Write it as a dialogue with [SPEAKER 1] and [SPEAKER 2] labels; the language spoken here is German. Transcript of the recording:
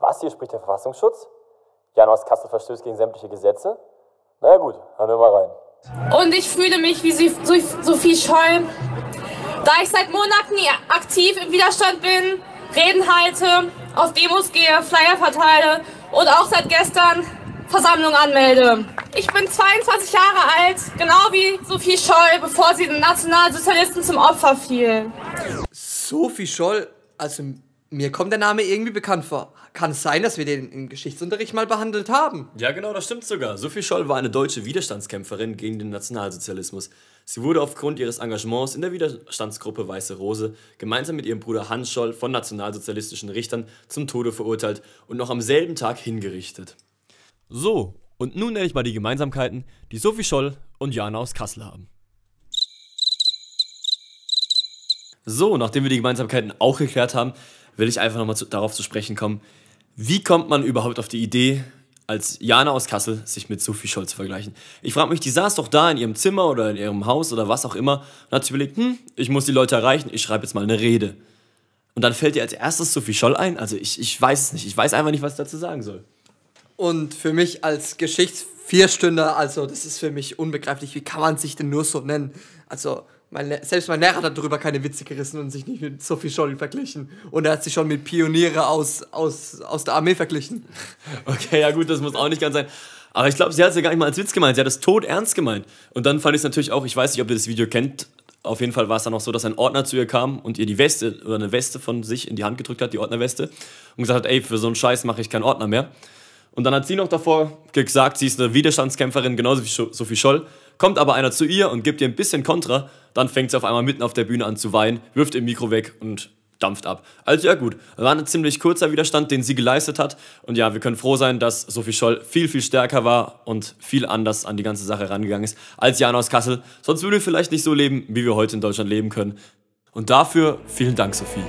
[SPEAKER 1] widerspricht der Verfassungsschutz? Jana aus Kassel verstößt gegen sämtliche Gesetze? Na ja, gut, hören wir mal rein.
[SPEAKER 2] Und ich fühle mich wie Sophie Scholl, da ich seit Monaten aktiv im Widerstand bin, Reden halte, auf Demos gehe, Flyer verteile und auch seit gestern Versammlung anmelde. Ich bin 22 Jahre alt, genau wie Sophie Scholl, bevor sie den Nationalsozialisten zum Opfer fiel.
[SPEAKER 3] Sophie Scholl, also mir kommt der Name irgendwie bekannt vor. Kann es sein, dass wir den im Geschichtsunterricht mal behandelt haben?
[SPEAKER 4] Ja, genau, das stimmt sogar. Sophie Scholl war eine deutsche Widerstandskämpferin gegen den Nationalsozialismus. Sie wurde aufgrund ihres Engagements in der Widerstandsgruppe Weiße Rose gemeinsam mit ihrem Bruder Hans Scholl von nationalsozialistischen Richtern zum Tode verurteilt und noch am selben Tag hingerichtet. So, und nun nenne ich mal die Gemeinsamkeiten, die Sophie Scholl und Jana aus Kassel haben. So, nachdem wir die Gemeinsamkeiten auch geklärt haben, will ich einfach nochmal darauf zu sprechen kommen, wie kommt man überhaupt auf die Idee, als Jana aus Kassel sich mit Sophie Scholl zu vergleichen? Ich frage mich, die saß doch da in ihrem Zimmer oder in ihrem Haus oder was auch immer und hat sich überlegt, hm, ich muss die Leute erreichen, ich schreibe jetzt mal eine Rede. Und dann fällt ihr als erstes Sophie Scholl ein? Also ich, ich weiß es nicht, ich weiß einfach nicht, was ich dazu sagen soll.
[SPEAKER 3] Und für mich als Geschichtsvierstünder, also das ist für mich unbegreiflich, wie kann man sich denn nur so nennen? Also mein, selbst mein Lehrer hat darüber keine Witze gerissen und sich nicht mit Sophie Scholl verglichen. Und er hat sich schon mit Pioniere aus, aus, aus der Armee verglichen.
[SPEAKER 4] Okay, ja gut, das muss auch nicht ganz sein. Aber ich glaube, sie hat es ja gar nicht mal als Witz gemeint. Sie hat es tot ernst gemeint. Und dann fand ich es natürlich auch, ich weiß nicht, ob ihr das Video kennt. Auf jeden Fall war es dann auch so, dass ein Ordner zu ihr kam und ihr die Weste oder eine Weste von sich in die Hand gedrückt hat, die Ordnerweste, und gesagt hat, ey, für so einen Scheiß mache ich keinen Ordner mehr. Und dann hat sie noch davor gesagt, sie ist eine Widerstandskämpferin, genauso wie Sophie Scholl. Kommt aber einer zu ihr und gibt ihr ein bisschen Kontra, dann fängt sie auf einmal mitten auf der Bühne an zu weinen, wirft ihr Mikro weg und dampft ab. Also ja gut, war ein ziemlich kurzer Widerstand, den sie geleistet hat. Und ja, wir können froh sein, dass Sophie Scholl viel, viel stärker war und viel anders an die ganze Sache rangegangen ist als Jan aus Kassel. Sonst würde wir vielleicht nicht so leben, wie wir heute in Deutschland leben können. Und dafür vielen Dank, Sophie.